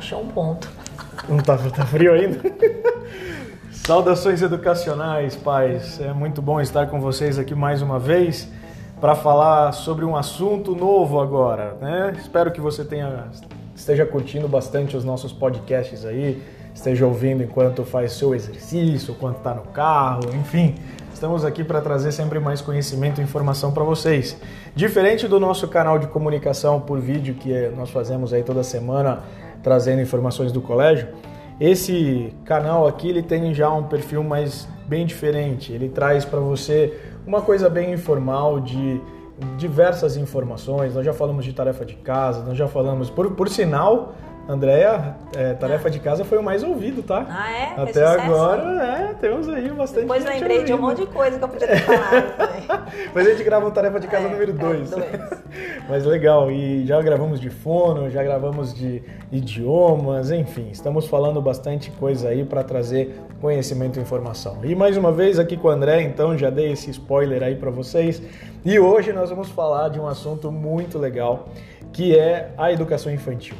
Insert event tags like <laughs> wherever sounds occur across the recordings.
achou um ponto. Não tá, tá frio ainda? <laughs> Saudações educacionais, pais. É muito bom estar com vocês aqui mais uma vez para falar sobre um assunto novo agora, né? Espero que você tenha esteja curtindo bastante os nossos podcasts aí, esteja ouvindo enquanto faz seu exercício, enquanto está no carro, enfim. Estamos aqui para trazer sempre mais conhecimento e informação para vocês. Diferente do nosso canal de comunicação por vídeo que nós fazemos aí toda semana, trazendo informações do colégio, esse canal aqui ele tem já um perfil mais bem diferente. Ele traz para você uma coisa bem informal de diversas informações. Nós já falamos de tarefa de casa, nós já falamos por, por sinal Andréia, é, tarefa ah. de casa foi o mais ouvido, tá? Ah, é? Até agora, é, temos aí bastante Depois lembrei ouvindo. de um monte de coisa que eu podia ter falado. <laughs> Mas a gente grava o tarefa de casa é, número 2. <laughs> Mas legal, e já gravamos de fono, já gravamos de idiomas, enfim, estamos falando bastante coisa aí para trazer conhecimento e informação. E mais uma vez aqui com o André, então já dei esse spoiler aí para vocês. E hoje nós vamos falar de um assunto muito legal, que é a educação infantil.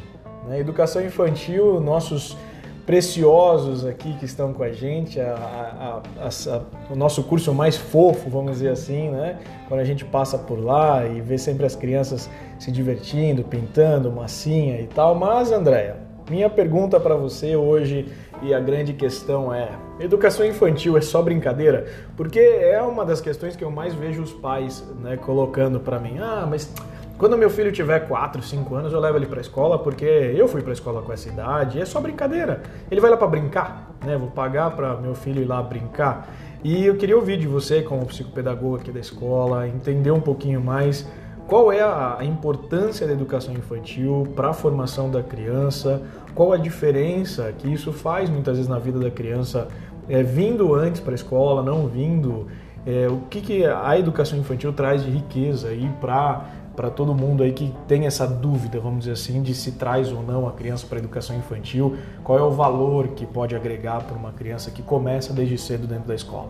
Né? Educação infantil, nossos preciosos aqui que estão com a gente, a, a, a, o nosso curso mais fofo, vamos dizer assim, né? Quando a gente passa por lá e vê sempre as crianças se divertindo, pintando, massinha e tal. Mas, Andréia, minha pergunta para você hoje e a grande questão é: educação infantil é só brincadeira? Porque é uma das questões que eu mais vejo os pais né, colocando para mim. Ah, mas quando meu filho tiver 4, 5 anos, eu levo ele para a escola, porque eu fui para a escola com essa idade, e é só brincadeira. Ele vai lá para brincar, né? Vou pagar para meu filho ir lá brincar. E eu queria ouvir de você, como psicopedagoga aqui da escola, entender um pouquinho mais qual é a importância da educação infantil para a formação da criança, qual a diferença que isso faz muitas vezes na vida da criança, é, vindo antes para a escola, não vindo, é, o que, que a educação infantil traz de riqueza aí para para todo mundo aí que tem essa dúvida, vamos dizer assim, de se traz ou não a criança para a educação infantil, qual é o valor que pode agregar para uma criança que começa desde cedo dentro da escola?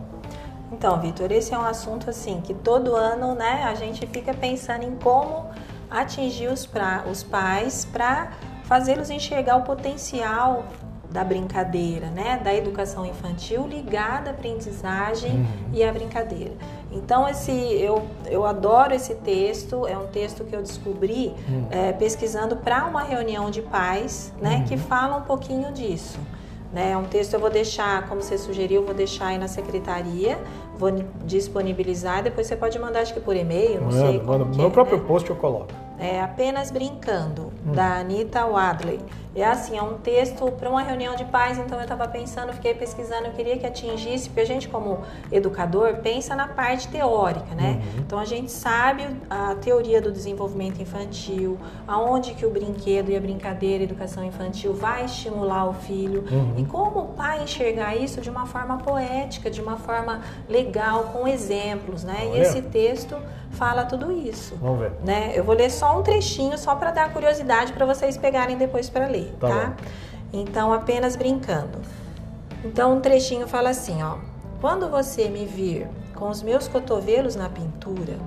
Então, Vitor, esse é um assunto assim que todo ano, né, a gente fica pensando em como atingir os, pra, os pais para fazê-los enxergar o potencial da brincadeira, né, da educação infantil ligada à aprendizagem uhum. e à brincadeira. Então esse eu, eu adoro esse texto, é um texto que eu descobri uhum. é, pesquisando para uma reunião de pais, né, uhum. que fala um pouquinho disso. Né, é um texto eu vou deixar, como você sugeriu, vou deixar aí na secretaria, vou disponibilizar, depois você pode mandar acho que por e-mail, não sei. no meu é, próprio né? post eu coloco. É apenas brincando, hum. da Anita Wadley. É assim, é um texto para uma reunião de pais, então eu estava pensando, fiquei pesquisando, eu queria que atingisse, porque a gente como educador pensa na parte teórica, né? Uhum. Então a gente sabe a teoria do desenvolvimento infantil, aonde que o brinquedo e a brincadeira, a educação infantil vai estimular o filho uhum. e como o pai enxergar isso de uma forma poética, de uma forma legal, com exemplos, né? Olha. E esse texto fala tudo isso. Vamos ver. Né? Eu vou ler só um trechinho, só para dar curiosidade para vocês pegarem depois para ler, tá? tá? Então, apenas brincando. Então, um trechinho fala assim, ó. Quando você me vir com os meus cotovelos na pintura,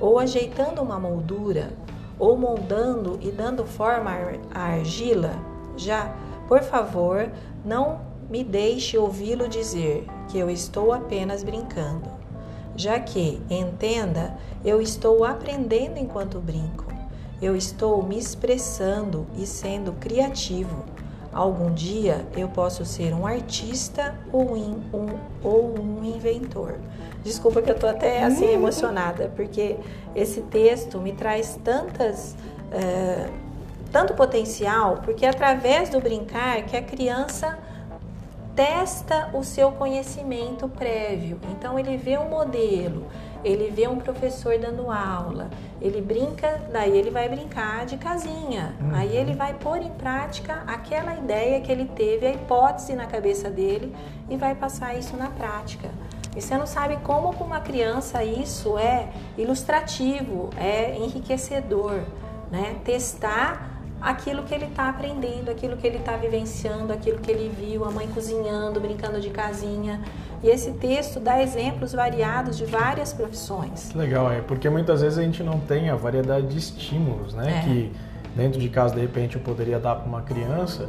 ou ajeitando uma moldura, ou moldando e dando forma à argila, já, por favor, não me deixe ouvi-lo dizer que eu estou apenas brincando já que, entenda, eu estou aprendendo enquanto brinco. Eu estou me expressando e sendo criativo. Algum dia eu posso ser um artista ou, in, um, ou um inventor. Desculpa que eu estou até assim uhum. emocionada, porque esse texto me traz tantas. Uh, tanto potencial, porque é através do brincar que a criança testa o seu conhecimento prévio. Então ele vê um modelo, ele vê um professor dando aula, ele brinca, daí ele vai brincar de casinha. Uhum. Aí ele vai pôr em prática aquela ideia que ele teve, a hipótese na cabeça dele e vai passar isso na prática. E você não sabe como com uma criança isso é ilustrativo, é enriquecedor, né? Testar aquilo que ele está aprendendo, aquilo que ele está vivenciando, aquilo que ele viu, a mãe cozinhando, brincando de casinha. E esse texto dá exemplos variados de várias profissões. Legal, é porque muitas vezes a gente não tem a variedade de estímulos, né? É. Que dentro de casa de repente eu poderia dar para uma criança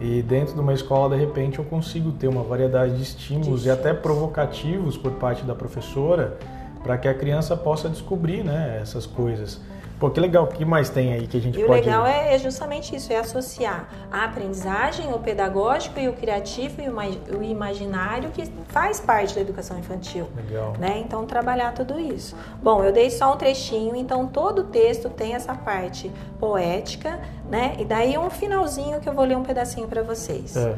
e dentro de uma escola de repente eu consigo ter uma variedade de estímulos e até provocativos por parte da professora para que a criança possa descobrir né, essas coisas. Pô, que legal, o que mais tem aí que a gente e pode... E o legal é, é, justamente isso, é associar a aprendizagem, o pedagógico e o criativo e o, imaginário que faz parte da educação infantil. Legal. Né? Então, trabalhar tudo isso. Bom, eu dei só um trechinho, então todo o texto tem essa parte poética, né? E daí um finalzinho que eu vou ler um pedacinho para vocês. É.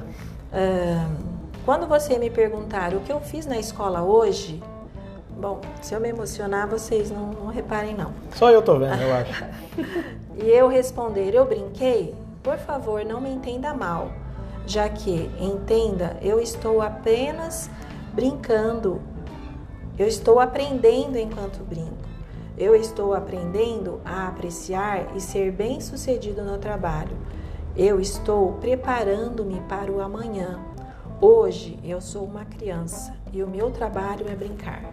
Uh, quando você me perguntar o que eu fiz na escola hoje, Bom, se eu me emocionar, vocês não, não reparem não. Só eu tô vendo, eu acho. <laughs> e eu responder, eu brinquei? Por favor, não me entenda mal, já que, entenda, eu estou apenas brincando. Eu estou aprendendo enquanto brinco. Eu estou aprendendo a apreciar e ser bem-sucedido no trabalho. Eu estou preparando-me para o amanhã. Hoje eu sou uma criança e o meu trabalho é brincar.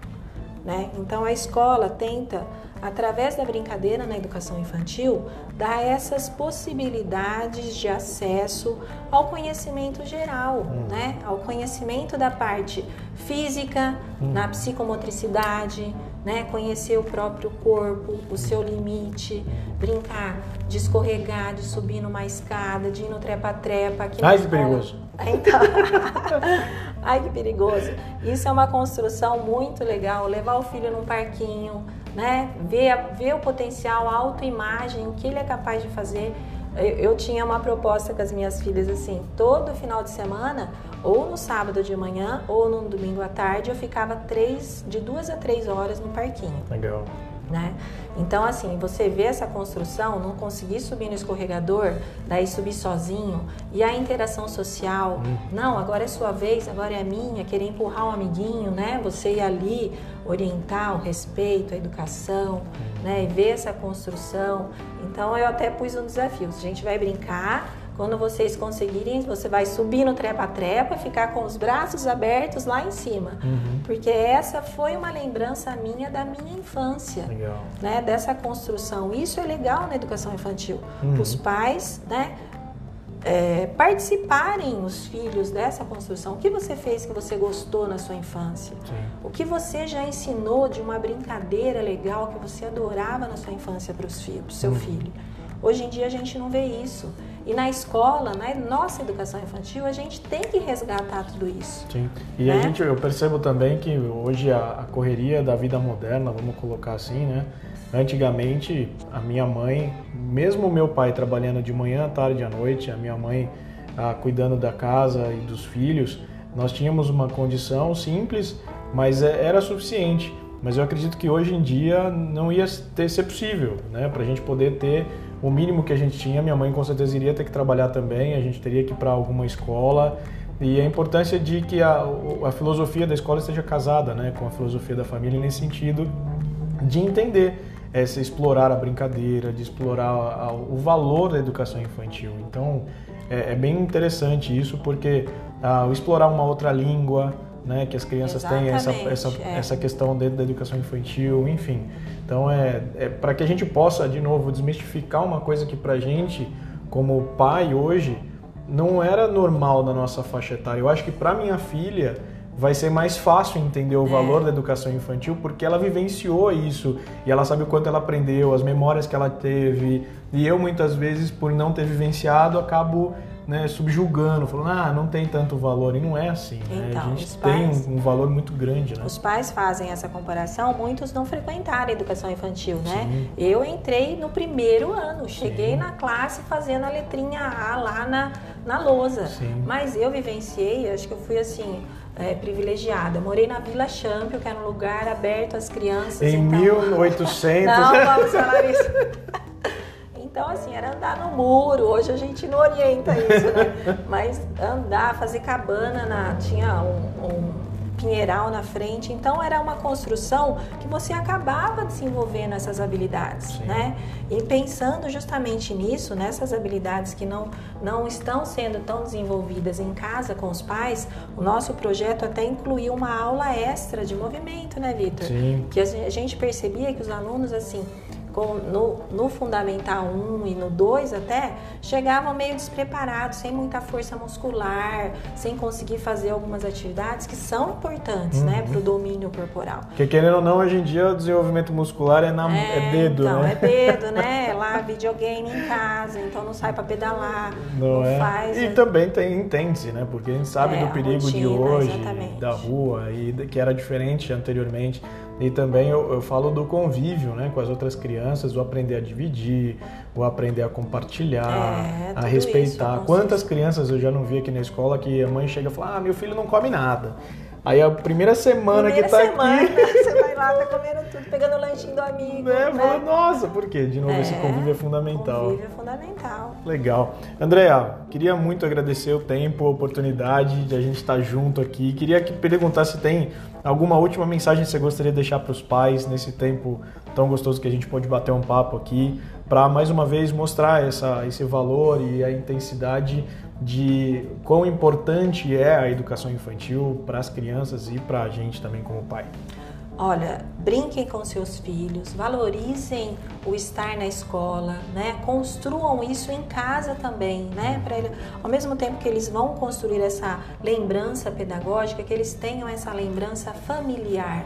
Né? Então a escola tenta, através da brincadeira na educação infantil, dar essas possibilidades de acesso ao conhecimento geral, hum. né? ao conhecimento da parte física, hum. na psicomotricidade, né? conhecer o próprio corpo, o seu limite, brincar de escorregar, de subir numa escada, de ir no trepa-trepa. Ai, que perigoso! Então, <laughs> ai que perigoso. Isso é uma construção muito legal. Levar o filho num parquinho, né? Ver, ver o potencial, a autoimagem, o que ele é capaz de fazer. Eu, eu tinha uma proposta com as minhas filhas assim: todo final de semana, ou no sábado de manhã, ou no domingo à tarde, eu ficava três, de duas a três horas no parquinho. Legal. Né? Então, assim, você vê essa construção, não conseguir subir no escorregador, daí subir sozinho, e a interação social, hum. não, agora é sua vez, agora é a minha, querer empurrar um amiguinho, né? Você ir ali orientar o respeito, a educação, hum. né? E ver essa construção. Então, eu até pus um desafio, a gente vai brincar, quando vocês conseguirem, você vai subir no trepa-trepa, ficar com os braços abertos lá em cima. Uhum. Porque essa foi uma lembrança minha da minha infância. Legal. Né? Dessa construção. Isso é legal na educação infantil. Uhum. Os pais, né? É, participarem os filhos dessa construção. O que você fez que você gostou na sua infância? Sim. O que você já ensinou de uma brincadeira legal que você adorava na sua infância para os filhos, seu uhum. filho? Hoje em dia a gente não vê isso. E na escola, na nossa educação infantil, a gente tem que resgatar tudo isso. Sim. E né? a gente, eu percebo também que hoje a, a, correria da vida moderna, vamos colocar assim, né? Antigamente, a minha mãe, mesmo meu pai trabalhando de manhã, tarde à noite, a minha mãe ah, cuidando da casa e dos filhos, nós tínhamos uma condição simples, mas é, era suficiente. Mas eu acredito que hoje em dia não ia ter, ser possível, né? Para a gente poder ter o mínimo que a gente tinha, minha mãe com certeza iria ter que trabalhar também, a gente teria que ir para alguma escola. E a importância de que a, a filosofia da escola esteja casada né, com a filosofia da família nesse sentido de entender essa explorar a brincadeira, de explorar a, o valor da educação infantil. Então é, é bem interessante isso porque ah, explorar uma outra língua, né, que as crianças Exatamente, têm essa, essa, é. essa questão dentro da educação infantil, enfim. Então é, é para que a gente possa de novo desmistificar uma coisa que para gente como pai hoje não era normal na nossa faixa etária. Eu acho que para minha filha vai ser mais fácil entender o é. valor da educação infantil porque ela vivenciou isso e ela sabe o quanto ela aprendeu, as memórias que ela teve. E eu muitas vezes por não ter vivenciado acabo né, subjugando, falando, ah, não tem tanto valor. E não é assim. Né? Então, a gente tem pais, um, valor muito grande. Né? Os pais fazem essa comparação, muitos não frequentaram a educação infantil, né? Sim. Eu entrei no primeiro ano, cheguei Sim. na classe fazendo a letrinha A lá na, na lousa. Sim. Mas eu vivenciei, acho que eu fui assim. É, privilegiada. Morei na Vila Champion, que era um lugar aberto às crianças. Em então... 1800. Não, vamos falar isso. <laughs> Então, assim, era andar no muro. Hoje a gente não orienta isso, né? <laughs> Mas andar, fazer cabana, na, tinha um, um pinheiral na frente. Então era uma construção que você acabava desenvolvendo essas habilidades, Sim. né? E pensando justamente nisso, nessas habilidades que não, não estão sendo tão desenvolvidas em casa com os pais, o nosso projeto até incluiu uma aula extra de movimento, né, Vitor? Sim. Que a gente percebia que os alunos, assim, no, no Fundamental 1 e no 2 até, chegavam meio despreparados, sem muita força muscular, sem conseguir fazer algumas atividades que são importantes, né, uhum. né, para o domínio corporal. Porque querendo ou não, hoje em dia o desenvolvimento muscular é, na, é, é dedo, então, né? é dedo, <laughs> né? É lá videogame em casa, então não sai para pedalar, não, não é. faz. E também tem entende-se, né? Porque a gente sabe é, do perigo rotina, de hoje, exatamente. da rua, e que era diferente anteriormente. E também eu, eu, falo do convívio né, com as outras crianças, o aprender a dividir, o aprender a compartilhar, é, a respeitar. Isso, Quantas crianças eu já não vi aqui na escola que a mãe chega e fala: Ah, meu filho não come nada. Aí a primeira semana primeira que tá semana, aqui. <laughs> Você vai lá, tá comendo tudo, pegando o lanchinho do amigo. Né? né? nossa, por quê? De novo, é, esse convívio é fundamental. Convívio é fundamental. Legal. Andréa, queria muito agradecer o tempo, a oportunidade de a gente estar junto aqui. Queria que perguntar se tem alguma última mensagem que você gostaria de deixar para os pais nesse tempo tão gostoso que a gente pode bater um papo aqui, para mais uma vez mostrar essa, esse valor e a intensidade de quão importante é a educação infantil para as crianças e para a gente também como pai. Olha, brinquem com seus filhos, valorizem o estar na escola, né? Construam isso em casa também, né? Para ao mesmo tempo que eles vão construir essa lembrança pedagógica, que eles tenham essa lembrança familiar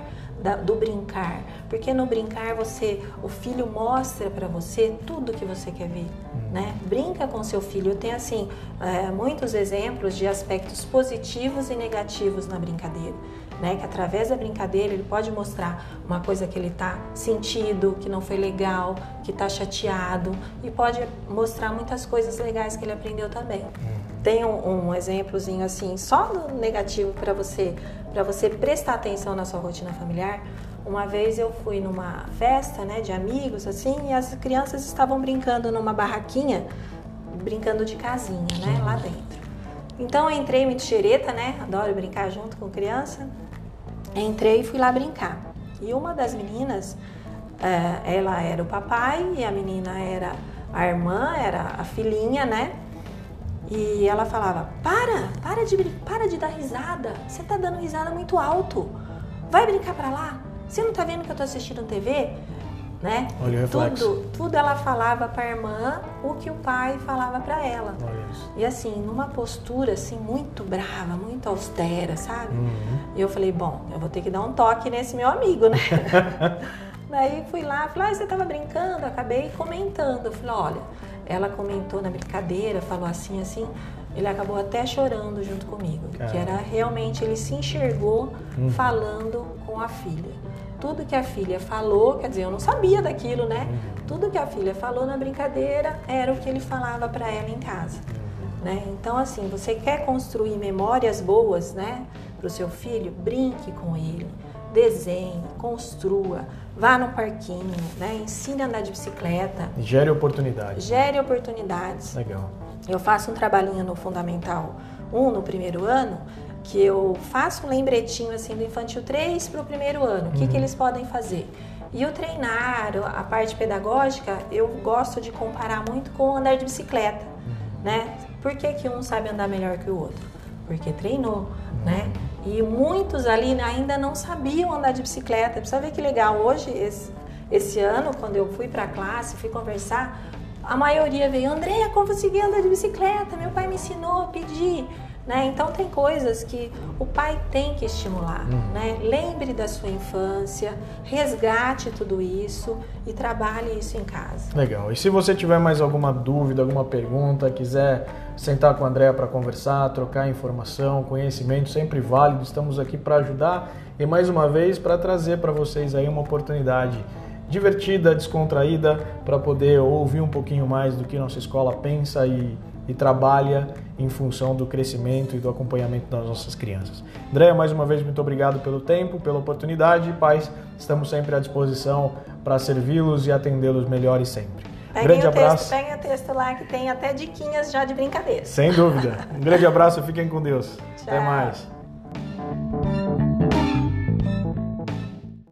do brincar, porque no brincar você, o filho mostra para você tudo que você quer ver, hum. né? Brinca com seu filho. Eu tenho assim é, muitos exemplos de aspectos positivos e negativos na brincadeira. Né, que através da brincadeira ele pode mostrar uma coisa que ele está sentindo, que não foi legal, que está chateado e pode mostrar muitas coisas legais que ele aprendeu também. Hum. Tem um, um exemplozinho assim, só no negativo para você para você prestar atenção na sua rotina familiar. Uma vez eu fui numa festa, né, de amigos assim, e as crianças estavam brincando numa barraquinha, brincando de casinha, né, lá dentro. Então eu entrei muito xereta, né? Adoro brincar junto com criança. Entrei e fui lá brincar. E uma das meninas, é, ela era o papai e a menina era a irmã, era a filhinha, né? E ela falava: "Para, para de para de dar risada. Você tá dando risada muito alto. Vai brincar para lá. Você não tá vendo que eu tô assistindo TV?" Né? Olha o tudo, tudo ela falava para a irmã o que o pai falava para ela. E assim, numa postura assim muito brava, muito austera, sabe? Uhum. E eu falei, bom, eu vou ter que dar um toque nesse meu amigo, né? <laughs> Daí fui lá, falei, ah, você tava brincando, acabei comentando. Eu falei, olha, ela comentou na brincadeira, falou assim, assim. Ele acabou até chorando junto comigo, Caramba. que era realmente ele se enxergou uhum. falando com a filha. Tudo que a filha falou, quer dizer, eu não sabia daquilo, né? Uhum. Tudo que a filha falou na brincadeira era o que ele falava para ela em casa. Uhum. Né? Então, assim, você quer construir memórias boas, né, para o seu filho? Brinque com ele, desenhe, construa, Vá no parquinho, né? Ensine a andar de bicicleta. Gere oportunidades. Gere oportunidades. Legal. Eu faço um trabalhinho no Fundamental 1, no primeiro ano, que eu faço um lembretinho assim do infantil 3 para o primeiro ano. O que, uhum. que eles podem fazer? E o treinar, a parte pedagógica, eu gosto de comparar muito com o andar de bicicleta, uhum. né? Por que, que um sabe andar melhor que o outro? Porque treinou, uhum. né? E muitos ali ainda não sabiam andar de bicicleta. Precisa ver que legal. Hoje, esse, esse ano, quando eu fui para a classe, fui conversar, a maioria veio, Andréia, como consegui andar de bicicleta? Meu pai me ensinou a pedir. Né? Então tem coisas que o pai tem que estimular. Uhum. Né? Lembre da sua infância, resgate tudo isso e trabalhe isso em casa. Legal. E se você tiver mais alguma dúvida, alguma pergunta, quiser sentar com a Andréa para conversar, trocar informação, conhecimento, sempre válido. Estamos aqui para ajudar e mais uma vez para trazer para vocês aí uma oportunidade divertida, descontraída, para poder ouvir um pouquinho mais do que nossa escola pensa e, e trabalha em função do crescimento e do acompanhamento das nossas crianças. Andréa, mais uma vez, muito obrigado pelo tempo, pela oportunidade. Pais, estamos sempre à disposição para servi-los e atendê-los melhores sempre. Peguem grande o abraço. Texto, peguem o texto lá que tem até diquinhas já de brincadeira. Sem dúvida. Um grande abraço, fiquem com Deus. <laughs> Tchau. Até mais.